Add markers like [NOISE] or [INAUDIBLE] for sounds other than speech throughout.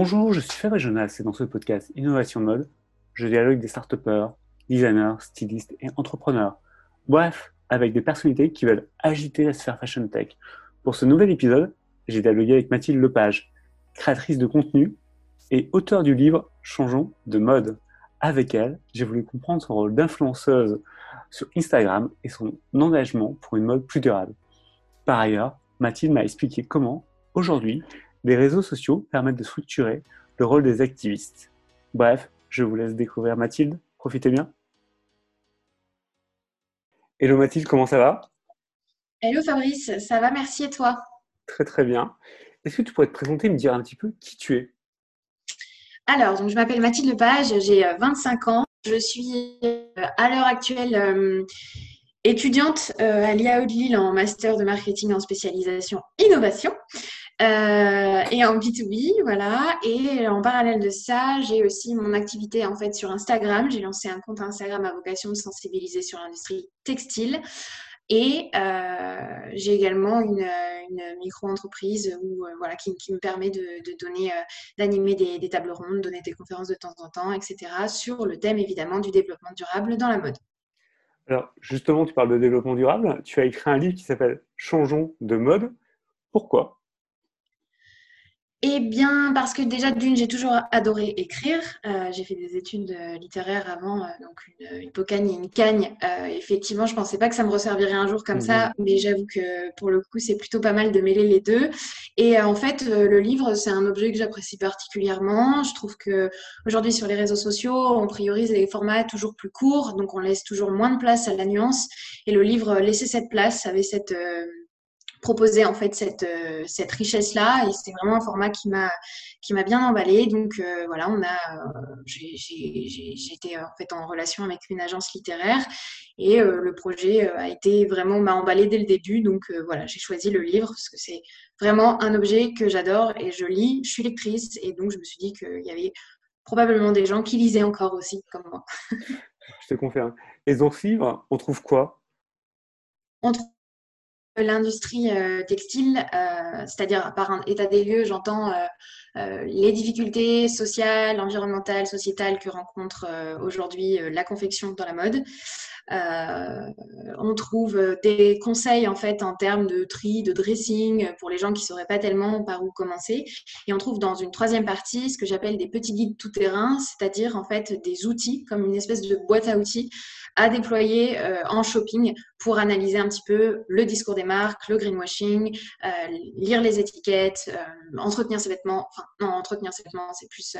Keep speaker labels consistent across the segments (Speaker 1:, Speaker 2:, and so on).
Speaker 1: Bonjour, je suis Fabrice Jonas et dans ce podcast Innovation Mode, je dialogue des start designers, stylistes et entrepreneurs. Bref, avec des personnalités qui veulent agiter la sphère fashion tech. Pour ce nouvel épisode, j'ai dialogué avec Mathilde Lepage, créatrice de contenu et auteur du livre Changeons de mode. Avec elle, j'ai voulu comprendre son rôle d'influenceuse sur Instagram et son engagement pour une mode plus durable. Par ailleurs, Mathilde m'a expliqué comment, aujourd'hui, les réseaux sociaux permettent de structurer le rôle des activistes. Bref, je vous laisse découvrir Mathilde. Profitez bien. Hello Mathilde, comment ça va?
Speaker 2: Hello Fabrice, ça va, merci et toi?
Speaker 1: Très très bien. Est-ce que tu pourrais te présenter et me dire un petit peu qui tu es?
Speaker 2: Alors, donc, je m'appelle Mathilde Lepage, j'ai 25 euh, ans. Je suis euh, à l'heure actuelle euh, étudiante à l'IAE de Lille en master de marketing en spécialisation innovation. Euh, et en B2B, voilà. Et en parallèle de ça, j'ai aussi mon activité en fait sur Instagram. J'ai lancé un compte Instagram à vocation de sensibiliser sur l'industrie textile. Et euh, j'ai également une, micro-entreprise euh, voilà, qui, me permet de, donner, d'animer des, des, tables rondes, donner des conférences de temps en temps, etc. sur le thème évidemment du développement durable dans la mode.
Speaker 1: Alors justement, tu parles de développement durable. Tu as écrit un livre qui s'appelle Changeons de mode. Pourquoi?
Speaker 2: Eh bien, parce que déjà, d'une, j'ai toujours adoré écrire. Euh, j'ai fait des études euh, littéraires avant, euh, donc une, une pocagne et une cagne. effectivement, je pensais pas que ça me resservirait un jour comme ça, mhm. mais j'avoue que pour le coup, c'est plutôt pas mal de mêler les deux. Et en fait, le livre, c'est un objet que j'apprécie particulièrement. Je trouve que aujourd'hui, sur les réseaux sociaux, on priorise les formats toujours plus courts, donc on laisse toujours moins de place à la nuance. Et le livre laissait cette place, avait cette proposer en fait cette, euh, cette richesse là et c'est vraiment un format qui m'a qui m'a bien emballé donc euh, voilà on a euh, j'ai été en fait en relation avec une agence littéraire. Et le projet a été vraiment m'a emballé dès le début. Donc voilà j'ai choisi le livre parce que c'est vraiment un objet que j'adore et je lis. Je suis lectrice. Et donc je me suis dit qu'il y avait probablement des gens qui lisaient encore aussi comme moi. [LAUGHS]
Speaker 1: Je te confirme. Et dans ce livre on trouve quoi?
Speaker 2: On trouve l'industrie euh, textile, euh, c'est-à-dire par un état des lieux, j'entends euh, les difficultés sociales, environnementales, sociétales que rencontre aujourd'hui la confection dans la mode. on trouve des conseils en fait en termes de tri, de dressing pour les gens qui ne sauraient pas tellement par où commencer. Et on trouve dans une troisième partie ce que j'appelle des petits guides tout-terrain, c'est-à-dire en fait des outils comme une espèce de boîte à outils à déployer euh, en shopping pour analyser un petit peu le discours des marques, le greenwashing, euh, lire les étiquettes, euh, entretenir ses vêtements. Enfin, non, entretenir ses vêtements, c'est plus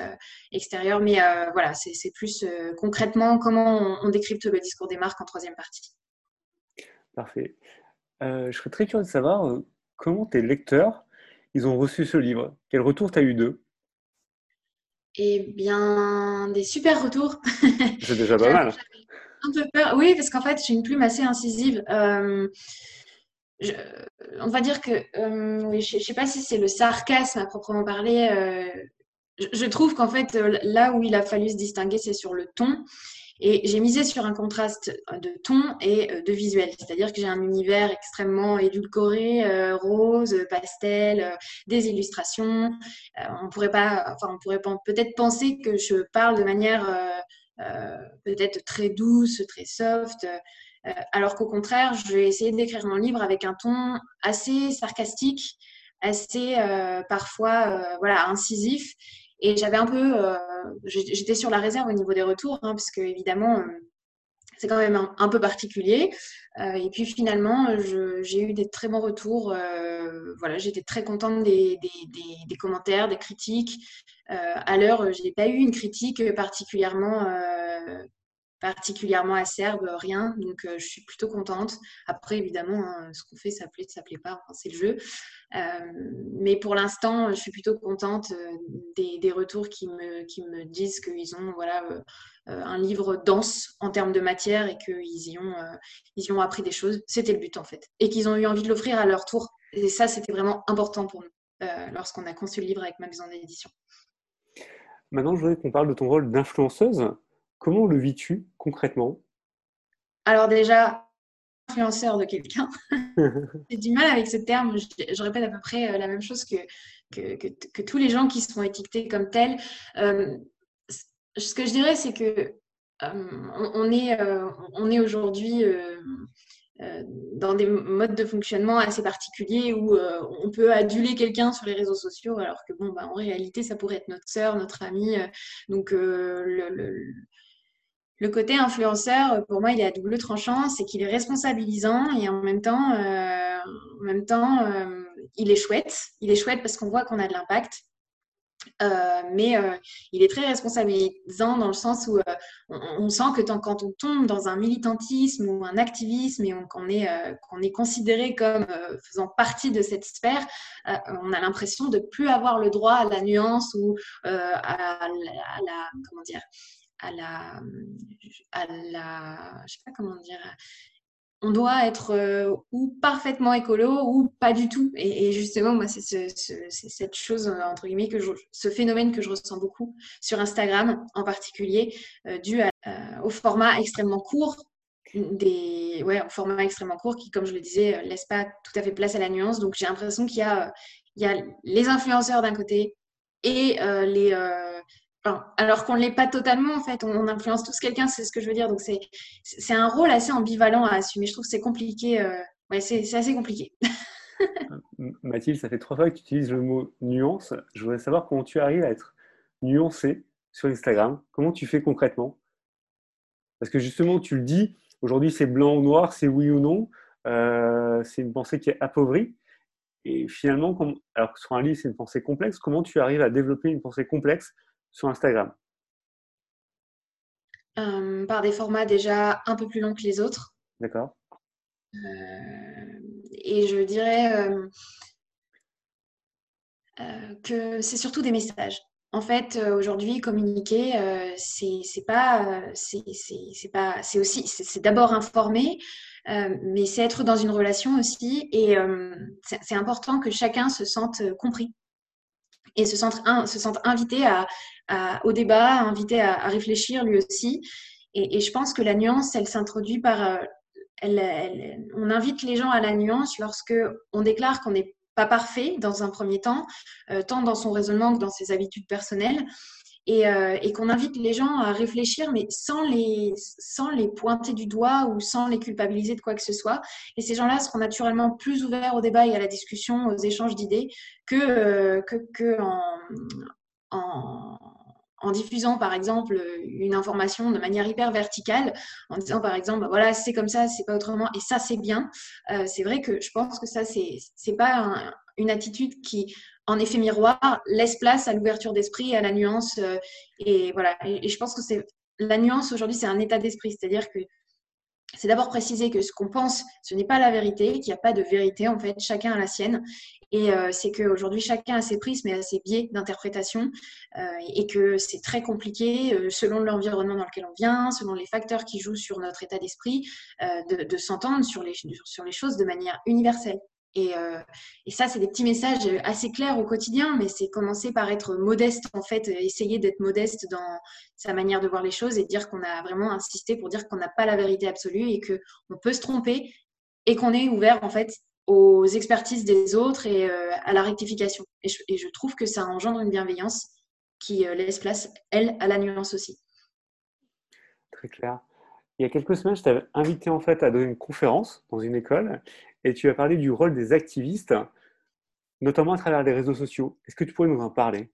Speaker 2: extérieur, mais voilà, c'est plus concrètement comment on, décrypte le discours des marques en troisième partie.
Speaker 1: Parfait. je serais très curieux de savoir comment tes lecteurs ils ont reçu ce livre? Quel retour tu as eu d'eux?
Speaker 2: Eh bien, des super retours.
Speaker 1: C'est déjà pas [LAUGHS] mal
Speaker 2: Oui, parce qu'en fait, j'ai une plume assez incisive. Euh, on va dire que, euh, je ne sais pas si c'est le sarcasme à proprement parler. Euh, je, trouve qu'en fait, là où il a fallu se distinguer, c'est sur le ton. Et j'ai misé sur un contraste de ton et de visuel. C'est-à-dire que j'ai un univers extrêmement édulcoré, rose, pastel, des illustrations. on pourrait pas, enfin, on pourrait peut-être penser que je parle de manière euh, peut-être très douce, très soft. Euh, alors qu'au contraire, je vais essayer d'écrire mon livre avec un ton assez sarcastique, assez euh, parfois voilà incisif. Et j'avais un peu, j'étais sur la réserve au niveau des retours, hein, parce que évidemment, c'est quand même un, peu particulier. et puis finalement, j'ai eu des très bons retours. voilà, j'étais très contente des, commentaires, des critiques. Euh, à l'heure, je n'ai pas eu une critique particulièrement euh, acerbe, rien. Donc, euh, je suis plutôt contente. Après, évidemment, hein, ce qu'on fait, ça plaît, ça plaît pas, c'est le jeu. mais pour l'instant, je suis plutôt contente des, retours qui me, qui me disent qu'ils ont voilà, un livre dense en termes de matière et qu'ils y, ont, ils y ont appris des choses. C'était le but, en fait. Et qu'ils ont eu envie de l'offrir à leur tour. Et ça, c'était vraiment important pour nous lorsqu'on a conçu le livre avec ma maison d'édition.
Speaker 1: Maintenant, je voudrais qu'on parle de ton rôle d'influenceuse. Comment le vis-tu concrètement?
Speaker 2: Alors déjà, influenceur de quelqu'un. [LAUGHS] J'ai du mal avec ce terme. Je, répète à peu près euh, la même chose que, que, tous les gens qui sont étiquetés comme tels, ce que je dirais, c'est que on, est, on est aujourd'hui dans des modes de fonctionnement assez particuliers où on peut aduler quelqu'un sur les réseaux sociaux alors que bon bah, en réalité ça pourrait être notre sœur, notre amie. donc le, le côté influenceur, euh, pour moi, il est à double tranchant, c'est qu'il est responsabilisant et en même temps, euh, en même temps euh, il est chouette. Il est chouette parce qu'on voit qu'on a de l'impact. Mais il est très responsabilisant dans le sens où on, sent que quand on tombe dans un militantisme ou un activisme et qu'on est, qu'on est considéré comme faisant partie de cette sphère, on a l'impression de plus avoir le droit à la nuance ou à, à, la, comment dire, à la, à la, je sais pas comment dire, on doit être euh, ou parfaitement écolo ou pas du tout. Et, justement, moi, c'est cette chose, entre guillemets, que ce phénomène que je ressens beaucoup sur Instagram en particulier, euh, dû euh, au format extrêmement court. Des, ouais, au format extrêmement court qui, comme je le disais, laisse pas tout à fait place à la nuance. Donc, j'ai l'impression qu'il y y a les influenceurs d'un côté et les, alors qu'on ne l'est pas totalement, en fait, on, influence tous quelqu'un, c'est ce que je veux dire. Donc, c'est un rôle assez ambivalent à assumer. Je trouve que c'est compliqué. Euh, ouais, c'est assez compliqué. [LAUGHS]
Speaker 1: Mathilde, ça fait trois fois que tu utilises le mot nuance. Je voudrais savoir comment tu arrives à être nuancé sur Instagram. Comment tu fais concrètement? Parce que justement, tu le dis, aujourd'hui c'est blanc ou noir, c'est oui ou non. Euh, c'est une pensée qui est appauvrie. Et finalement, alors que sur un livre, c'est une pensée complexe, comment tu arrives à développer une pensée complexe sur Instagram
Speaker 2: euh, Par des formats déjà un peu plus longs que les autres.
Speaker 1: D'accord.
Speaker 2: Euh, et je dirais euh, que c'est surtout des messages. En fait, aujourd'hui, communiquer, c'est pas, c'est pas, c'est aussi, c'est d'abord informer, mais c'est être dans une relation aussi, et c'est important que chacun se sente compris et se sente, se sente invité à, au débat, invité à, réfléchir lui aussi. Et, je pense que la nuance, elle s'introduit par... Euh, on invite les gens à la nuance lorsque on déclare qu'on n'est pas parfait dans un premier temps, euh, tant dans son raisonnement que dans ses habitudes personnelles, euh, et, qu'on invite les gens à réfléchir, mais sans les, sans les pointer du doigt ou sans les culpabiliser de quoi que ce soit. Et ces gens-là seront naturellement plus ouverts au débat et à la discussion, aux échanges d'idées, que, que, que en, en, diffusant par exemple une information de manière hyper verticale, en disant par exemple bah, voilà c'est comme ça, c'est pas autrement et ça c'est bien. Euh, c'est vrai que je pense que ça c'est pas une attitude qui en effet miroir laisse place à l'ouverture d'esprit, à la nuance euh, et voilà. et, je pense que c'est la nuance aujourd'hui c'est un état d'esprit, c'est-à-dire que c'est d'abord préciser que ce qu'on pense, ce n'est pas la vérité, qu'il n'y a pas de vérité, en fait, chacun a la sienne. Et euh, c'est qu'aujourd'hui, chacun a ses prismes et ses biais d'interprétation euh, et que c'est très compliqué, euh, selon l'environnement dans lequel on vient, selon les facteurs qui jouent sur notre état d'esprit, de, s'entendre sur les choses de manière universelle. Euh, et, ça, c'est des petits messages assez clairs au quotidien, mais c'est commencer par être modeste, en fait, essayer d'être modeste dans sa manière de voir les choses et dire qu'on a vraiment insisté pour dire qu'on n'a pas la vérité absolue et qu'on peut se tromper et qu'on est ouvert, en fait, aux expertises des autres et euh, à la rectification. Et je, trouve que ça engendre une bienveillance qui euh, laisse place, elle, à la nuance aussi.
Speaker 1: Très clair. Il y a quelques semaines, je t'avais invité en fait à donner une conférence dans une école et tu as parlé du rôle des activistes, notamment à travers les réseaux sociaux. Est-ce que tu pourrais nous en parler?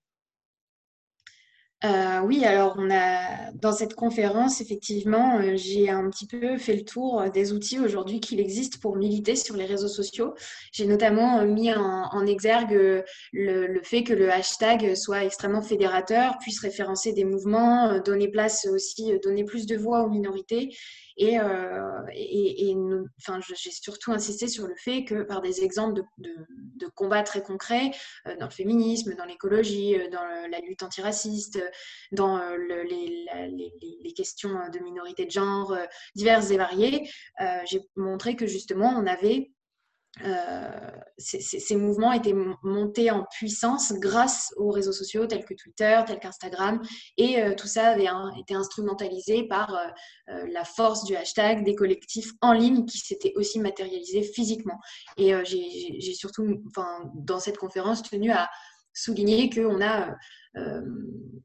Speaker 2: Euh, oui, alors on a dans cette conférence, effectivement, euh, j'ai un petit peu fait le tour des outils aujourd'hui qu'il existe pour militer sur les réseaux sociaux. J'ai notamment euh, mis en, exergue le, fait que le hashtag soit extrêmement fédérateur, puisse référencer des mouvements, donner place aussi, donner plus de voix aux minorités et, euh, enfin, j'ai surtout insisté sur le fait que par des exemples de, combats très concrets euh, dans le féminisme, dans l'écologie, euh, dans la lutte antiraciste, dans les, les, questions de minorité de genre diverses et variées, j'ai montré que justement on avait euh, ces, mouvements étaient montés en puissance grâce aux réseaux sociaux tels que Twitter, tels qu'Instagram, et euh, tout ça avait été instrumentalisé par euh, la force du hashtag des collectifs en ligne qui s'étaient aussi matérialisés physiquement. Et j'ai surtout, enfin, dans cette conférence, tenu à, souligner qu'on a euh,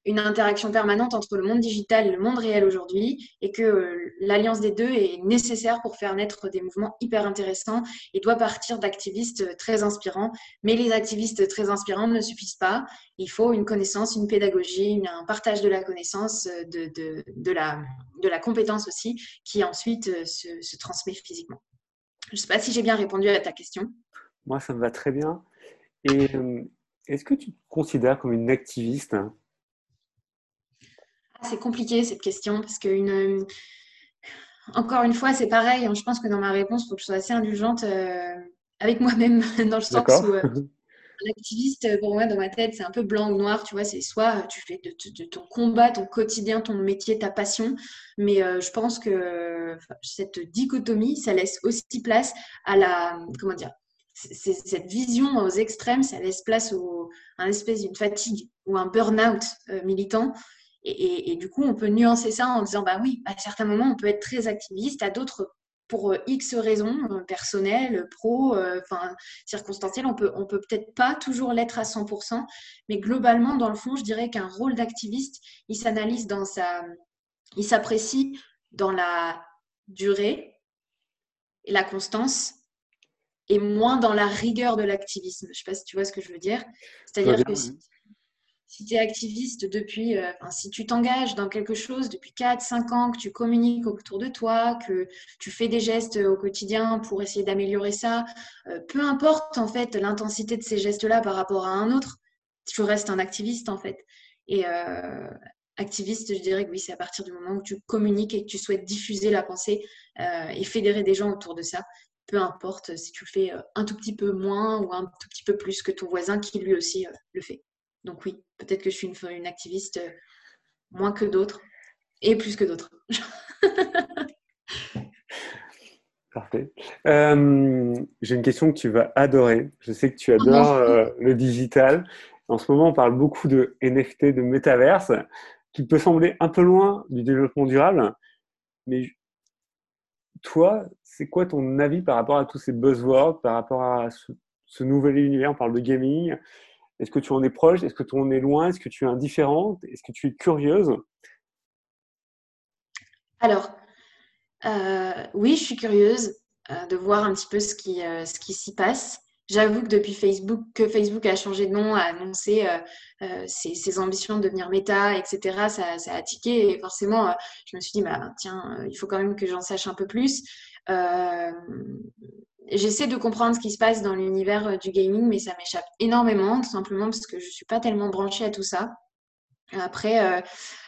Speaker 2: une interaction permanente entre le monde digital et le monde réel aujourd'hui et que euh, l'alliance des deux est nécessaire pour faire naître des mouvements hyper intéressants et doit partir d'activistes très inspirants. Mais les activistes très inspirants ne suffisent pas. Il faut une connaissance, une pédagogie, un partage de la connaissance, euh, de, de, de, la, de la compétence aussi, qui ensuite se, se transmet physiquement. Je ne sais pas si j'ai bien répondu à ta question.
Speaker 1: Moi, ça me va très bien. Et est-ce que tu te considères comme une activiste? Ah,
Speaker 2: C'est compliqué cette question parce que une, encore une fois, c'est pareil. Hein, je pense que dans ma réponse, il faut que je sois assez indulgente euh, avec moi-même, [LAUGHS] dans le sens où euh, l'activiste, pour moi, dans ma tête, c'est un peu blanc ou noir. Tu vois, c'est soit tu fais de, ton combat, ton quotidien, ton métier, ta passion. Mais euh, je pense que cette dichotomie, ça laisse aussi place à la, comment dire, cette vision aux extrêmes, ça laisse place à une espèce d'une fatigue ou un burn-out euh, militant. Et, du coup, on peut nuancer ça en disant, bah oui, à certains moments, on peut être très activiste, à d'autres, pour euh, X raisons, euh, personnelles, pro, enfin, circonstancielles, on peut, on peut peut-être pas toujours l'être à 100%, mais globalement, dans le fond, je dirais qu'un rôle d'activiste, il s'analyse dans sa, il s'apprécie dans la durée et la constance et moins dans la rigueur de l'activisme. Je ne sais pas si tu vois ce que je veux dire. C'est-à-dire que si, tu es activiste depuis, euh, si tu t'engages dans quelque chose depuis 4, 5 ans, que tu communiques autour de toi, que tu fais des gestes au quotidien pour essayer d'améliorer ça, euh, peu importe en fait l'intensité de ces gestes-là par rapport à un autre, tu restes un activiste en fait. Et euh, activiste, je dirais que oui, c'est à partir du moment où tu communiques et que tu souhaites diffuser la pensée et fédérer des gens autour de ça peu importe si tu le fais euh, un tout petit peu moins ou un tout petit peu plus que ton voisin qui lui aussi euh, le fait. Donc oui, peut-être que je suis une, activiste euh, moins que d'autres et plus que d'autres. [LAUGHS]
Speaker 1: Parfait. J'ai une question que tu vas adorer. Je sais que tu adores le digital. En ce moment, on parle beaucoup de NFT, de métaverse, qui peut sembler un peu loin du développement durable. Mais toi, c'est quoi ton avis par rapport à tous ces buzzwords, par rapport à ce, nouvel univers? On parle de gaming. Est-ce que tu en es proche? Est-ce que tu en es loin? Est-ce que tu es indifférente Est-ce que tu es curieuse?
Speaker 2: Alors, euh, oui, je suis curieuse euh, de voir un petit peu ce qui, euh, ce qui s'y passe. J'avoue que depuis Facebook, que Facebook a changé de nom, a annoncé ses, ambitions de devenir méta, etc., ça, a tiqué. Et forcément, je me suis dit, bah, tiens, il faut quand même que j'en sache un peu plus. Euh, j'essaie de comprendre ce qui se passe dans l'univers euh, du gaming, mais ça m'échappe énormément, tout simplement parce que je ne suis pas tellement branchée à tout ça. Après,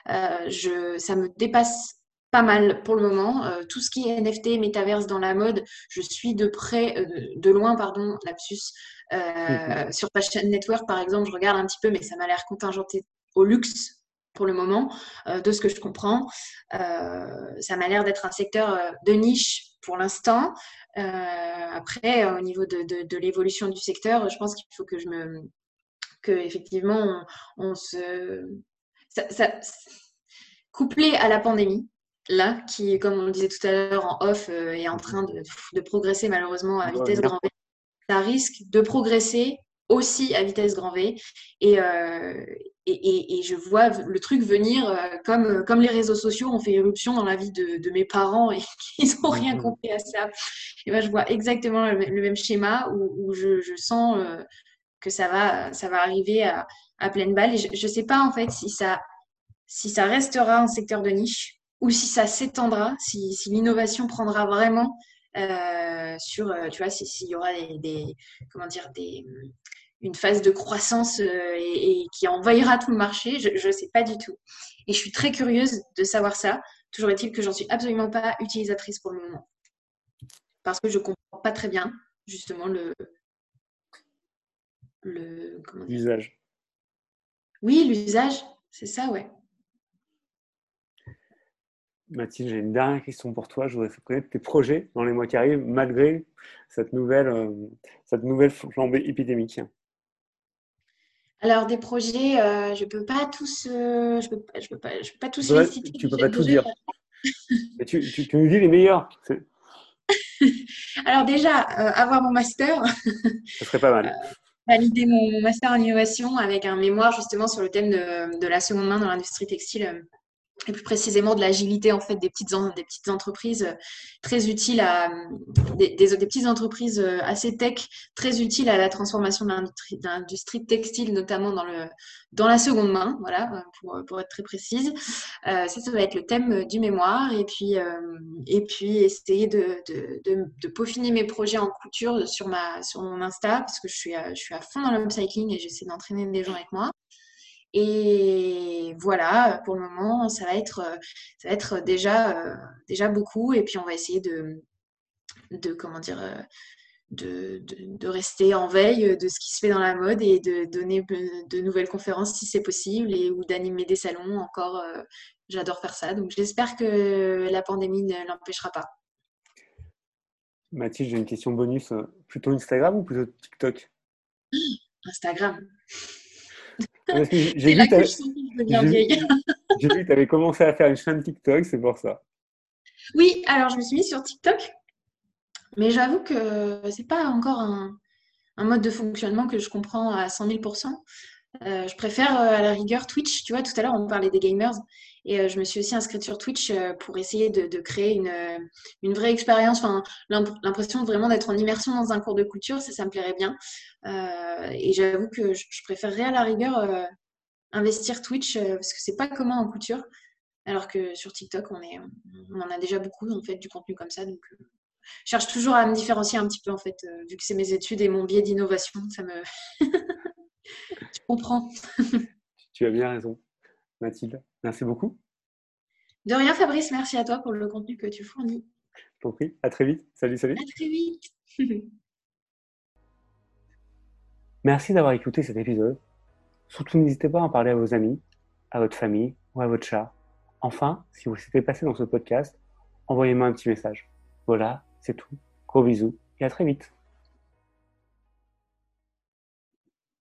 Speaker 2: euh, ça me dépasse pas mal pour le moment. tout ce qui est NFT, métaverse dans la mode, je suis de près, de, loin, pardon, lapsus. Mhm. Sur Fashion Network, par exemple, je regarde un petit peu, mais ça m'a l'air contingenté au luxe pour le moment, de ce que je comprends. ça m'a l'air d'être un secteur de niche pour l'instant. Euh, après, au niveau de, l'évolution du secteur, je pense qu'il faut que je me que effectivement on, se ça, couplé à la pandémie là qui comme on le disait tout à l'heure en off euh, est en train de, progresser malheureusement à vitesse grand V ça risque de progresser aussi à vitesse grand V et, euh, et, je vois le truc venir euh, comme, comme les réseaux sociaux ont fait éruption dans la vie de, mes parents et [LAUGHS] qu'ils n'ont rien mhm. compris à ça. Et ben, je vois exactement le, même schéma où, je, sens que ça va, ça va arriver à, pleine balle. Et je ne sais pas en fait si ça, si ça restera un secteur de niche ou si ça s'étendra, si, l'innovation prendra vraiment sur, tu vois, s'il y aura des, comment dire, des, une phase de croissance euh, et, qui envahira tout le marché. Je ne sais pas du tout. Et je suis très curieuse de savoir ça. Toujours est-il que j'en suis absolument pas utilisatrice pour le moment. Parce que je ne comprends pas très bien, justement, le.
Speaker 1: L'usage.
Speaker 2: Oui, l'usage, c'est ça, ouais.
Speaker 1: Mathilde, j'ai une dernière question pour toi. Je voudrais connaître tes projets dans les mois qui arrivent, malgré cette nouvelle, euh, cette nouvelle flambée épidémique.
Speaker 2: Alors, des projets, euh, je ne peux pas tous, euh, je peux, je peux, pas, je peux pas tous les
Speaker 1: citer. Tu ne peux pas tout dire. tu, tu, tu, nous dis les meilleurs. [LAUGHS]
Speaker 2: Alors déjà, avoir mon master.
Speaker 1: Ça serait pas mal.
Speaker 2: validé mon, master en innovation avec un mémoire justement sur le thème de, de la seconde main dans l'industrie textile et plus précisément de l'agilité en fait des petites, des petites entreprises euh, très utiles à des, des, petites entreprises euh, assez tech très utiles à la transformation de l'industrie textile notamment dans le dans la seconde main voilà euh, pour, pour être très précise. Ça ça va être le thème du mémoire. Et puis et puis essayer de, de, peaufiner mes projets en couture sur ma sur mon Insta parce que je suis à, je suis à fond dans l'upcycling et j'essaie d'entraîner des gens avec moi et voilà, pour le moment, ça va être, ça va être déjà, déjà beaucoup. Et puis, on va essayer de, de comment dire, de, de, rester en veille de ce qui se fait dans la mode et de donner de nouvelles conférences si c'est possible et ou d'animer des salons encore. J'adore faire ça. Donc, j'espère que la pandémie ne l'empêchera pas.
Speaker 1: Mathilde, j'ai une question bonus. Plutôt Instagram ou plutôt TikTok?
Speaker 2: Instagram.
Speaker 1: J'ai vu que tu avais commencé à faire une chaîne TikTok, c'est pour ça.
Speaker 2: Oui, alors je me suis mise sur TikTok, mais j'avoue que c'est pas encore un, mode de fonctionnement que je comprends à 100 000 euh, je préfère euh, à la rigueur Twitch. Tu vois, tout à l'heure, on parlait des gamers. Et euh, je me suis aussi inscrite sur Twitch pour essayer de, créer une, une, vraie expérience, enfin, l'impression vraiment d'être en immersion dans un cours de couture, ça, me plairait bien. et j'avoue que je, préférerais à la rigueur investir Twitch parce que c'est pas commun en couture. Alors que sur TikTok, on, est, on en a déjà beaucoup en fait du contenu comme ça. Donc, je cherche toujours à me différencier un petit peu en fait, vu que c'est mes études et mon biais d'innovation, ça me [LAUGHS] comprends.
Speaker 1: tu as bien raison, Mathilde. Merci beaucoup.
Speaker 2: De rien, Fabrice. Merci à toi pour le contenu que tu fournis.
Speaker 1: Prie. À très vite. Salut, salut.
Speaker 2: À très vite. [LAUGHS]
Speaker 1: Merci d'avoir écouté cet épisode. Surtout, n'hésitez pas à en parler à vos amis, à votre famille ou à votre chat. Enfin, si vous s'était passé dans ce podcast, envoyez-moi un petit message. Voilà, c'est tout. Gros bisous et à très vite.